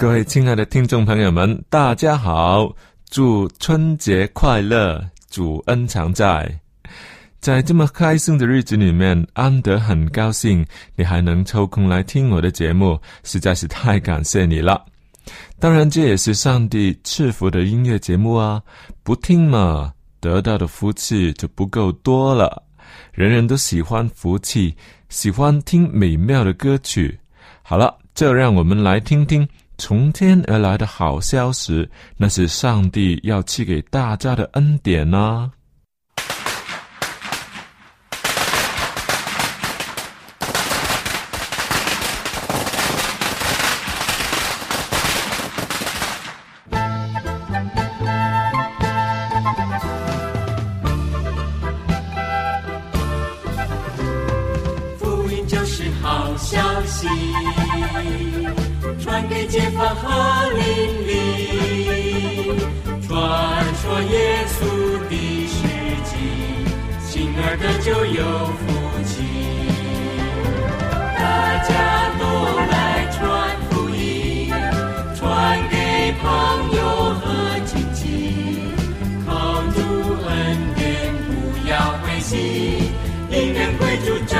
各位亲爱的听众朋友们，大家好！祝春节快乐，主恩常在。在这么开心的日子里面，安德很高兴你还能抽空来听我的节目，实在是太感谢你了。当然，这也是上帝赐福的音乐节目啊！不听嘛，得到的福气就不够多了。人人都喜欢福气，喜欢听美妙的歌曲。好了，就让我们来听听。从天而来的好消息，那是上帝要赐给大家的恩典呢。的就有福气。大家都来传福音，传给朋友和亲戚，靠主恩典不要灰心，因人归主真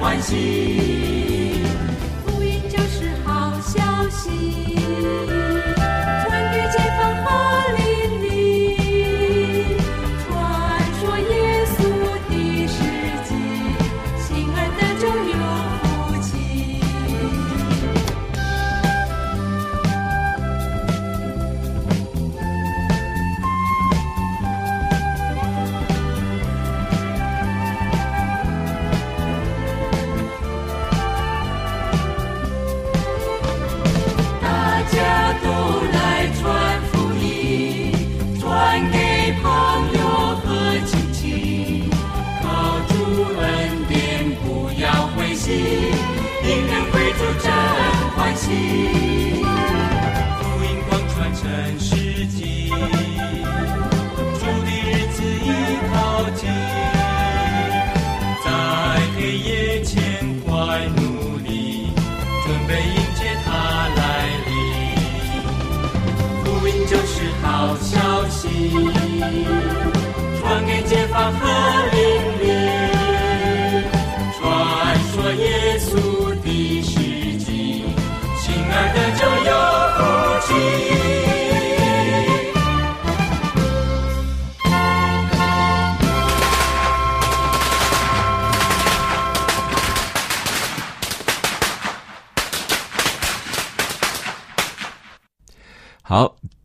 欢喜。主真欢喜，福音广传全世界，主的日子已靠近，在黑夜前快努力，准备迎接他来临，福音就是好消息，传给解放和。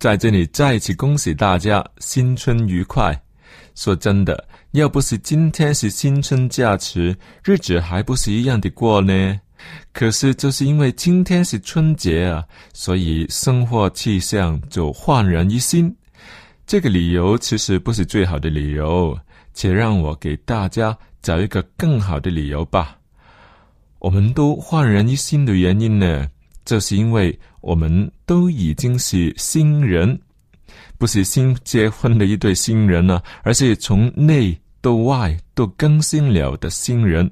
在这里再一次恭喜大家新春愉快。说真的，要不是今天是新春假期，日子还不是一样的过呢。可是就是因为今天是春节啊，所以生活气象就焕然一新。这个理由其实不是最好的理由，且让我给大家找一个更好的理由吧。我们都焕然一新的原因呢，就是因为我们都已经是新人，不是新结婚的一对新人了，而是从内到外都更新了的新人。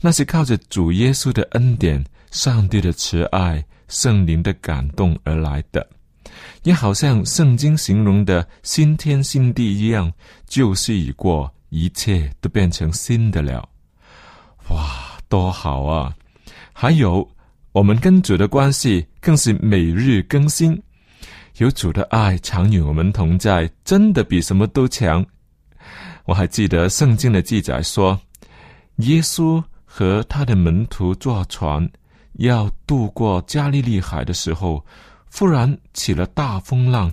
那是靠着主耶稣的恩典、上帝的慈爱、圣灵的感动而来的，也好像圣经形容的新天新地一样，旧事已过，一切都变成新的了。哇，多好啊！还有，我们跟主的关系更是每日更新，有主的爱常与我们同在，真的比什么都强。我还记得圣经的记载说，耶稣。和他的门徒坐船要渡过加利利海的时候，忽然起了大风浪，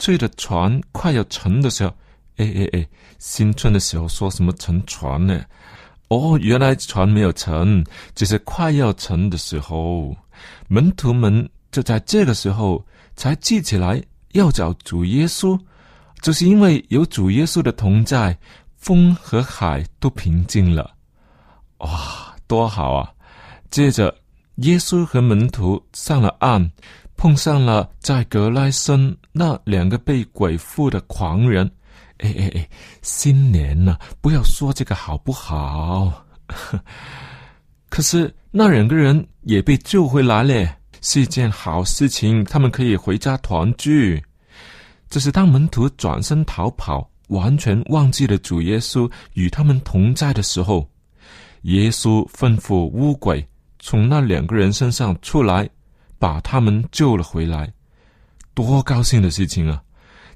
吹的船快要沉的时候，哎哎哎，新春的时候说什么沉船呢？哦，原来船没有沉，只是快要沉的时候，门徒们就在这个时候才记起来要找主耶稣，就是因为有主耶稣的同在，风和海都平静了。哇，多好啊！接着，耶稣和门徒上了岸，碰上了在格拉森那两个被鬼附的狂人。哎哎哎，新年了，不要说这个好不好？可是那两个人也被救回来了，是一件好事情。他们可以回家团聚。只是当门徒转身逃跑，完全忘记了主耶稣与他们同在的时候。耶稣吩咐乌鬼从那两个人身上出来，把他们救了回来。多高兴的事情啊！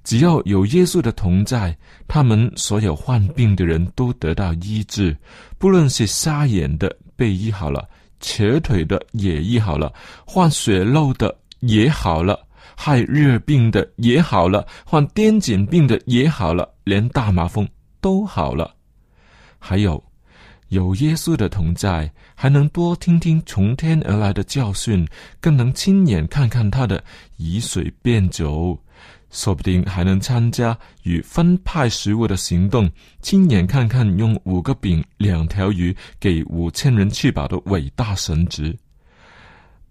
只要有耶稣的同在，他们所有患病的人都得到医治，不论是瞎眼的被医好了，瘸腿的也医好了，患血漏的也好了，害热病的也好了，患癫痫病的也好了，连大麻风都好了，还有。有耶稣的同在，还能多听听从天而来的教训，更能亲眼看看他的以水变酒，说不定还能参加与分派食物的行动，亲眼看看用五个饼两条鱼给五千人吃饱的伟大神职。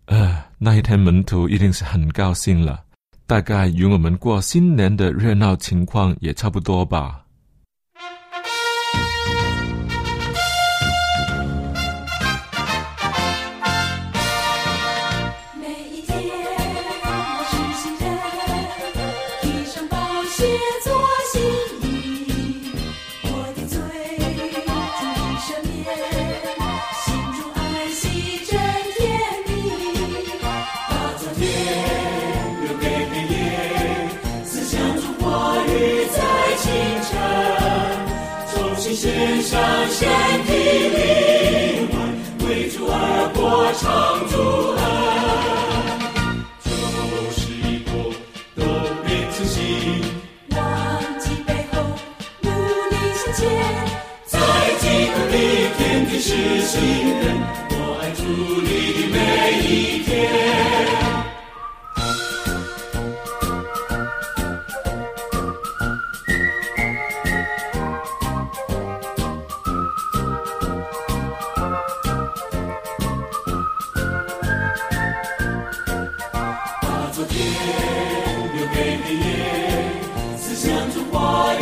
呃，那一天门徒一定是很高兴了，大概与我们过新年的热闹情况也差不多吧。上献体灵魂，为主而歌，唱主恩。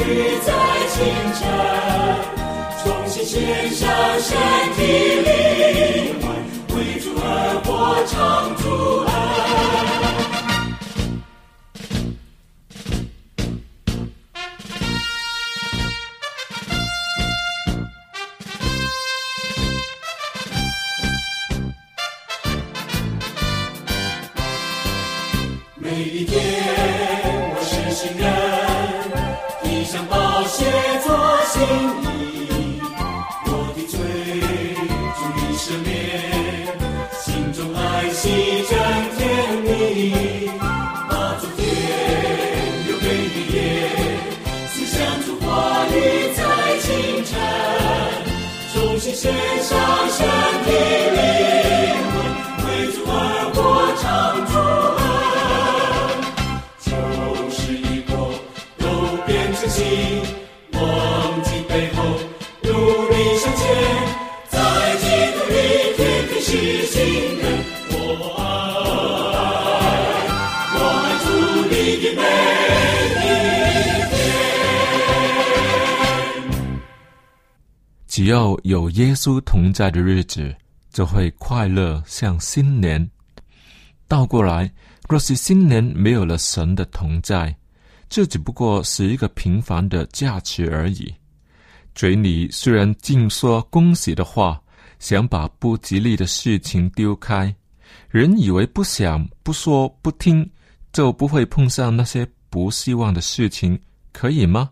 雨在清晨重新献上身体灵魂为主而歌唱主要有耶稣同在的日子，就会快乐像新年。倒过来，若是新年没有了神的同在，这只不过是一个平凡的假期而已。嘴里虽然尽说恭喜的话，想把不吉利的事情丢开，人以为不想、不说、不听，就不会碰上那些不希望的事情，可以吗？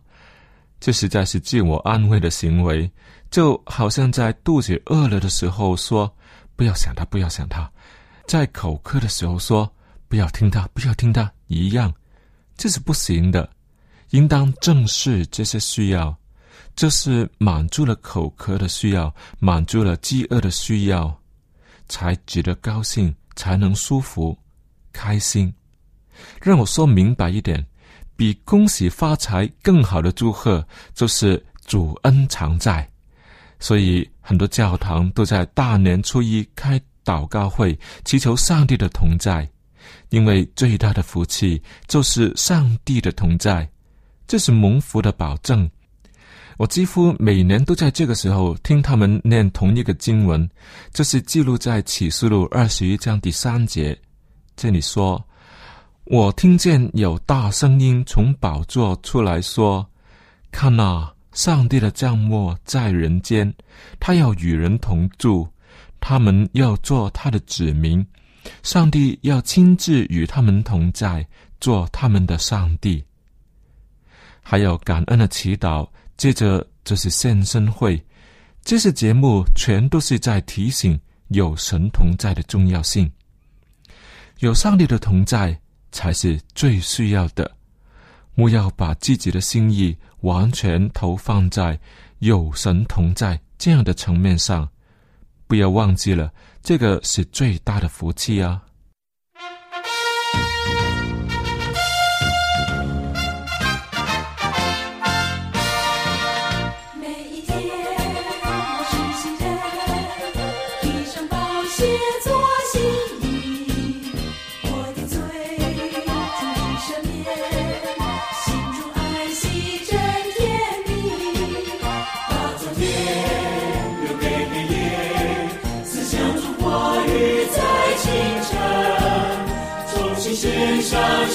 这实在是自我安慰的行为，就好像在肚子饿了的时候说“不要想他，不要想他”，在口渴的时候说“不要听他，不要听他”一样，这是不行的。应当正视这些需要，这是满足了口渴的需要，满足了饥饿的需要，才值得高兴，才能舒服、开心。让我说明白一点。比恭喜发财更好的祝贺，就是主恩常在。所以很多教堂都在大年初一开祷告会，祈求上帝的同在。因为最大的福气就是上帝的同在，这是蒙福的保证。我几乎每年都在这个时候听他们念同一个经文，这是记录在启示录二十一章第三节。这里说。我听见有大声音从宝座出来说：“看呐，上帝的降末在人间，他要与人同住，他们要做他的子民，上帝要亲自与他们同在，做他们的上帝。”还有感恩的祈祷，接着就是献身会，这些节目全都是在提醒有神同在的重要性，有上帝的同在。才是最需要的。莫要把自己的心意完全投放在有神同在这样的层面上，不要忘记了，这个是最大的福气啊。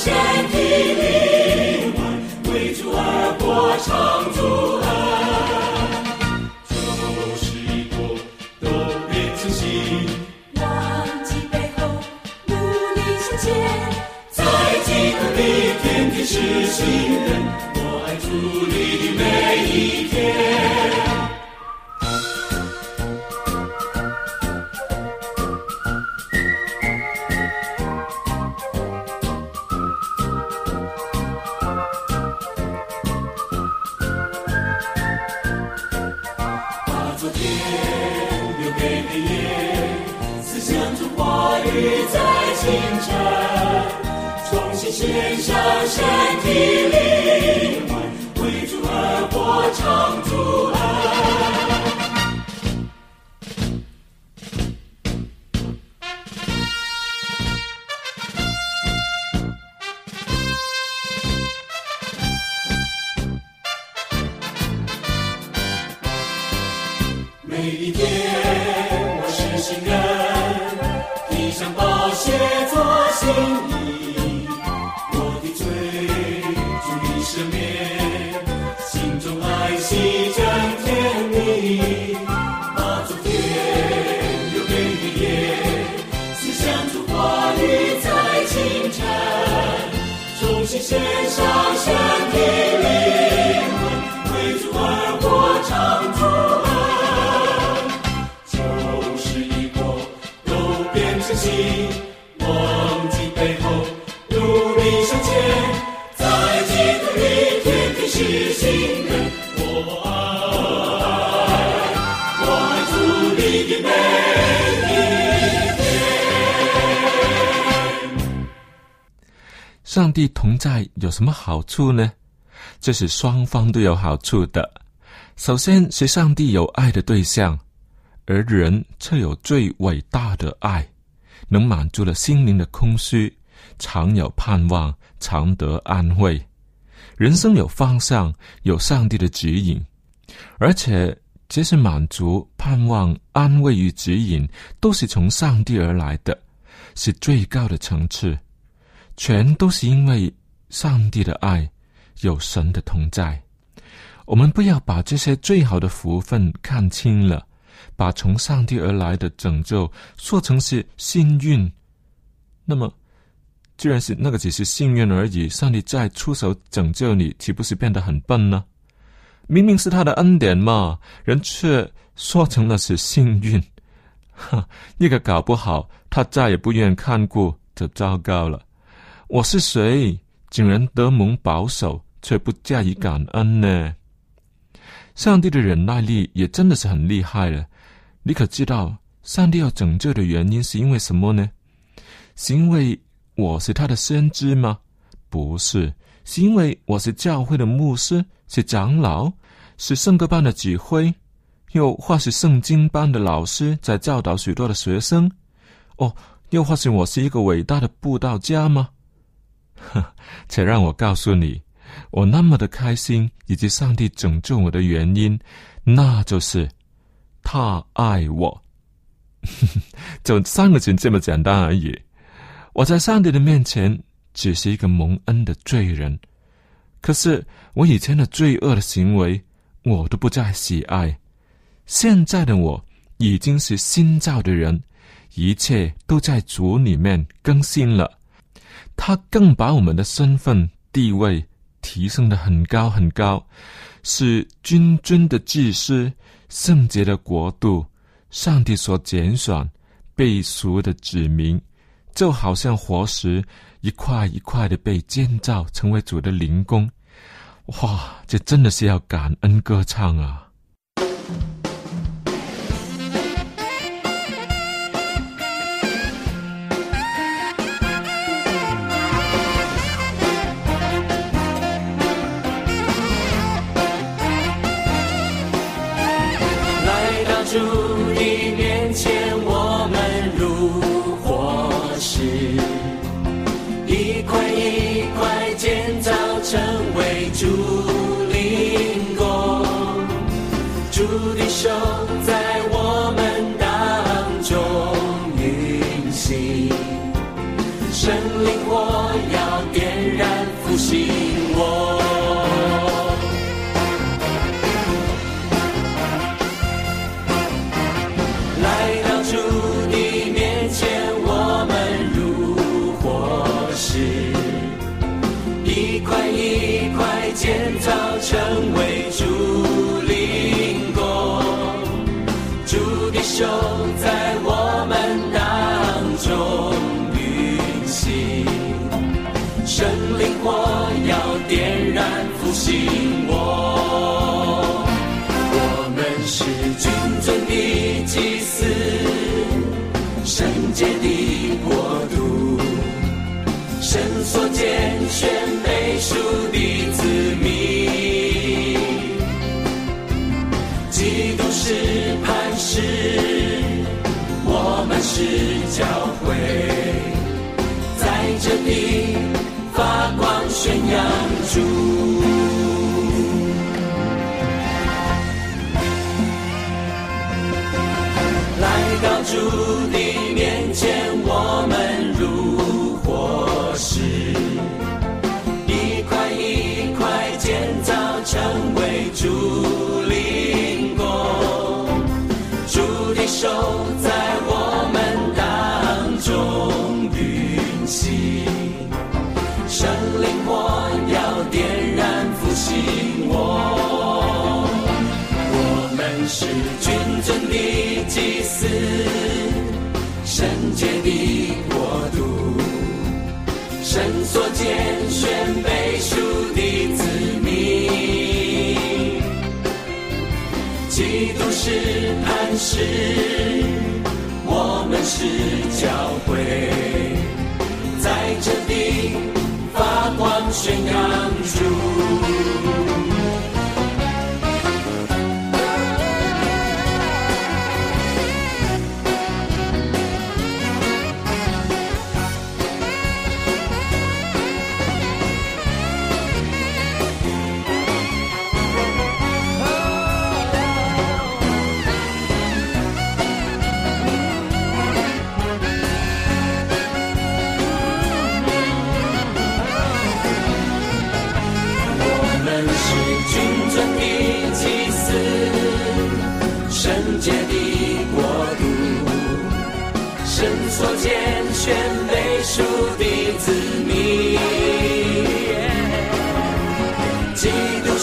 身体灵魂，为主而歌，唱主恩。旧时过，都变成新。忘记背后，努力向前。在基督里，天天是新雨在清晨重新献上身体灵魂为祖国而歌唱祖重新献上上帝同在有什么好处呢？这是双方都有好处的。首先是上帝有爱的对象，而人却有最伟大的爱，能满足了心灵的空虚，常有盼望，常得安慰。人生有方向，有上帝的指引，而且这些满足、盼望、安慰与指引，都是从上帝而来的，是最高的层次，全都是因为上帝的爱，有神的同在。我们不要把这些最好的福分看清了，把从上帝而来的拯救说成是幸运，那么，既然是那个只是幸运而已，上帝再出手拯救你，岂不是变得很笨呢？明明是他的恩典嘛，人却说成了是幸运，哈，那个搞不好他再也不愿看顾，就糟糕了。我是谁，竟然得蒙保守，却不加以感恩呢？上帝的忍耐力也真的是很厉害了。你可知道，上帝要拯救的原因是因为什么呢？是因为我是他的先知吗？不是，是因为我是教会的牧师，是长老，是圣歌班的指挥，又或是圣经班的老师，在教导许多的学生。哦，又或是我是一个伟大的布道家吗？呵，且让我告诉你。我那么的开心，以及上帝拯救我的原因，那就是他爱我。就三个字这么简单而已。我在上帝的面前只是一个蒙恩的罪人，可是我以前的罪恶的行为，我都不再喜爱。现在的我已经是新造的人，一切都在主里面更新了。他更把我们的身份地位。提升的很高很高，是君尊的祭司，圣洁的国度，上帝所拣选、被赎的子民，就好像活石一块一块的被建造成为主的灵宫。哇，这真的是要感恩歌唱啊！被赎的子。是磐石，我们是教会，在这里发光宣扬主。来到主的成为主。手在我们当中运行，圣灵火要点燃复兴我。我们是君尊的祭司，圣洁的国度，神所拣选被赎是磐石。我们是教会，在这地发光宣扬主。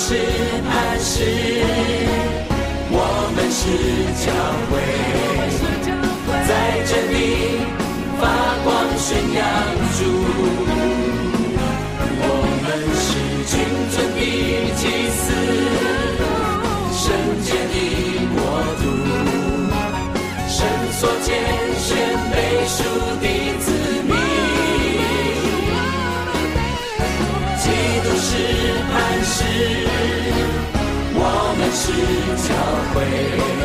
是磐石，我们是教会，教会。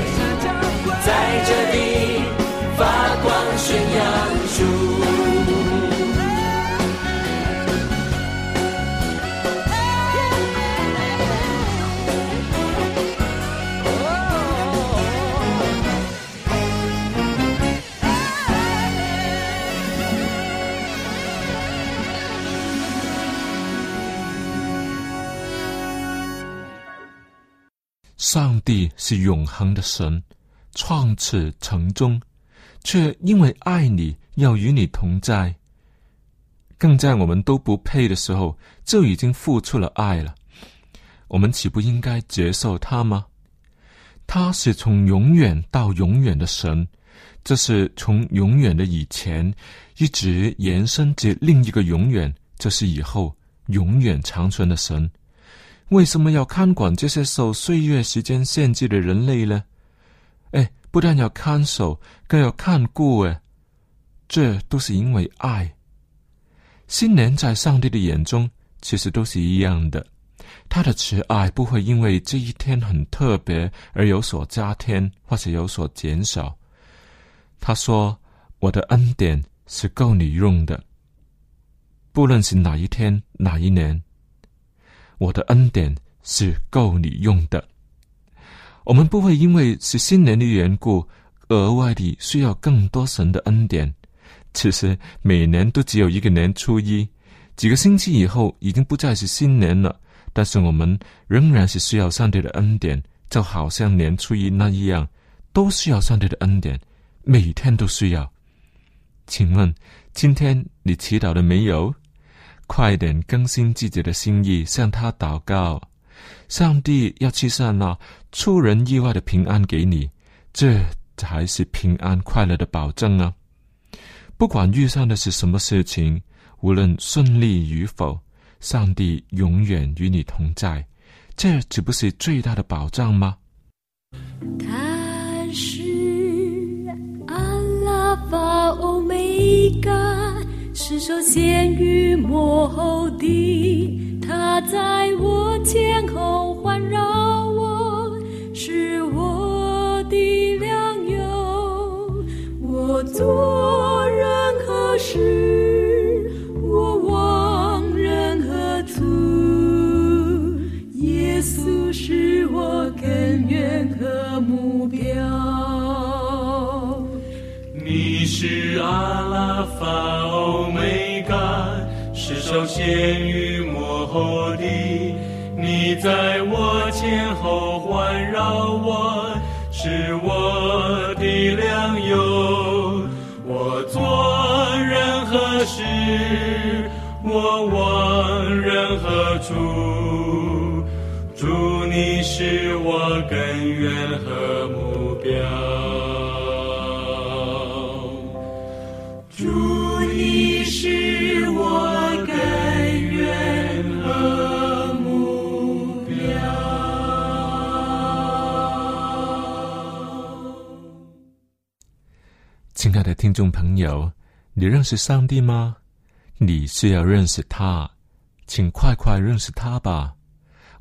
上帝是永恒的神，创始成终，却因为爱你要与你同在，更在我们都不配的时候就已经付出了爱了。我们岂不应该接受他吗？他是从永远到永远的神，这是从永远的以前一直延伸至另一个永远，这是以后永远长存的神。为什么要看管这些受岁月时间限制的人类呢？哎，不但要看守，更要看顾，哎，这都是因为爱。新年在上帝的眼中其实都是一样的，他的慈爱不会因为这一天很特别而有所加添或者有所减少。他说：“我的恩典是够你用的，不论是哪一天哪一年。”我的恩典是够你用的。我们不会因为是新年的缘故，额外的需要更多神的恩典。其实每年都只有一个年初一，几个星期以后已经不再是新年了。但是我们仍然是需要上帝的恩典，就好像年初一那一样，都需要上帝的恩典，每天都需要。请问今天你祈祷了没有？快点更新自己的心意，向他祷告。上帝要赐上那出人意外的平安给你，这才是平安快乐的保证啊！不管遇上的是什么事情，无论顺利与否，上帝永远与你同在，这岂不是最大的保障吗？他是阿拉法欧米伽，是首先与幕后的。它在我前后环绕我，是我的良友。我做任何事，阿拉法欧梅嘎，是首先与幕后的。你在我前后环绕我，是我的良友。我做任何事，我往任何处。众朋友，你认识上帝吗？你是要认识他，请快快认识他吧。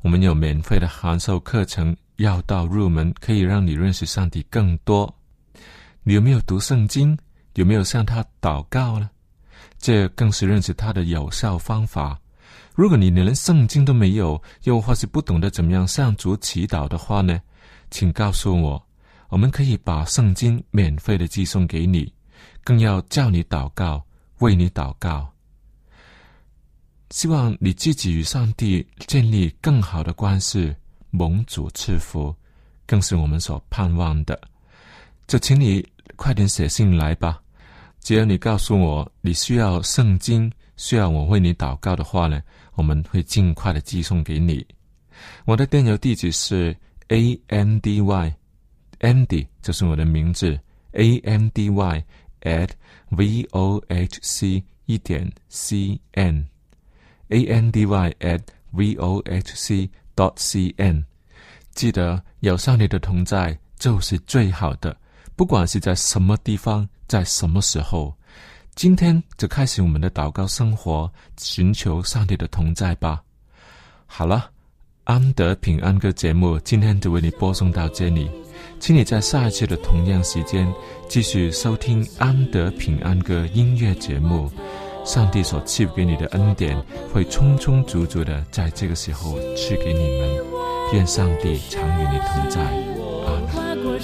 我们有免费的函授课程，要到入门，可以让你认识上帝更多。你有没有读圣经？有没有向他祷告呢？这更是认识他的有效方法。如果你连圣经都没有，又或是不懂得怎么样向主祈祷的话呢？请告诉我，我们可以把圣经免费的寄送给你，更要叫你祷告，为你祷告。希望你自己与上帝建立更好的关系，蒙主赐福，更是我们所盼望的。就请你快点写信来吧。只要你告诉我你需要圣经，需要我为你祷告的话呢，我们会尽快的寄送给你。我的电邮地址是 a n d y andy，就是我的名字 a n d y at v o h c 一点 c n a n d y at v o h c dot c n。记得有上帝的同在就是最好的，不管是在什么地方，在什么时候。今天就开始我们的祷告生活，寻求上帝的同在吧。好了。安德平安歌节目今天就为你播送到这里，请你在下一次的同样时间继续收听安德平安歌音乐节目。上帝所赐给你的恩典会充充足足的在这个时候赐给你们。愿上帝常与你同在。阿门。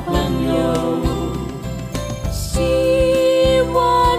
朋友希望